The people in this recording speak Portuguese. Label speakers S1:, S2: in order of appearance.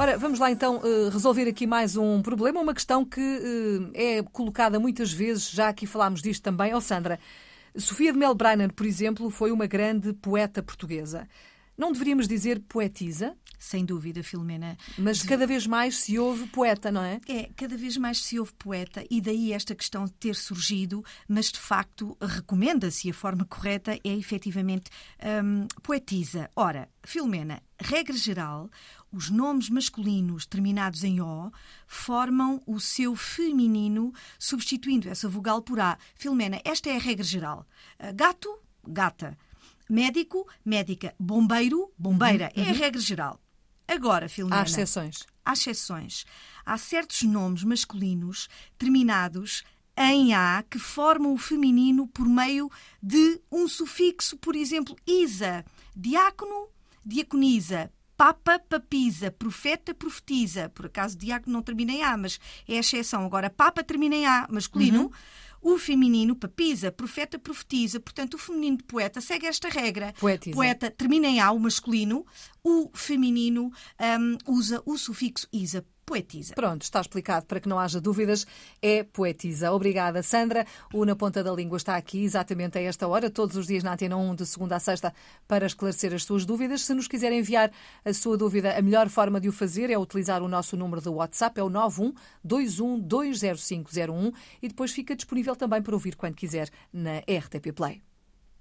S1: Ora, vamos lá então eh, resolver aqui mais um problema, uma questão que eh, é colocada muitas vezes, já aqui falámos disto também. Oh, Sandra, Sofia de Melbrenner, por exemplo, foi uma grande poeta portuguesa. Não deveríamos dizer poetisa?
S2: Sem dúvida, Filomena.
S1: Mas cada vez mais se ouve poeta, não é?
S2: É, cada vez mais se ouve poeta e daí esta questão de ter surgido, mas de facto recomenda-se a forma correta é efetivamente hum, poetisa. Ora, Filomena, regra geral, os nomes masculinos terminados em O formam o seu feminino, substituindo essa vogal por A. Filomena, esta é a regra geral. Ah, gato, gata. Médico, médica. Bombeiro, bombeira. Uhum, uhum. É a regra geral. Agora, Filomena.
S1: Há exceções.
S2: Há exceções. Há certos nomes masculinos terminados em A que formam o feminino por meio de um sufixo, por exemplo, isa, diácono, diaconisa, papa, papisa, profeta, profetiza. Por acaso, diácono não termina em A, mas é a exceção. Agora, papa termina em A, masculino. Uhum. O feminino, papisa, profeta, profetiza. Portanto, o feminino de poeta segue esta regra.
S1: Poetiza.
S2: Poeta termina em A, o masculino. O feminino um, usa o sufixo isa, poetisa.
S1: Pronto, está explicado para que não haja dúvidas, é poetisa. Obrigada, Sandra. O Na Ponta da Língua está aqui exatamente a esta hora, todos os dias na Antena 1, de segunda a sexta, para esclarecer as suas dúvidas. Se nos quiser enviar a sua dúvida, a melhor forma de o fazer é utilizar o nosso número de WhatsApp, é o 91 21 20501 e depois fica disponível também para ouvir quando quiser na RTP Play.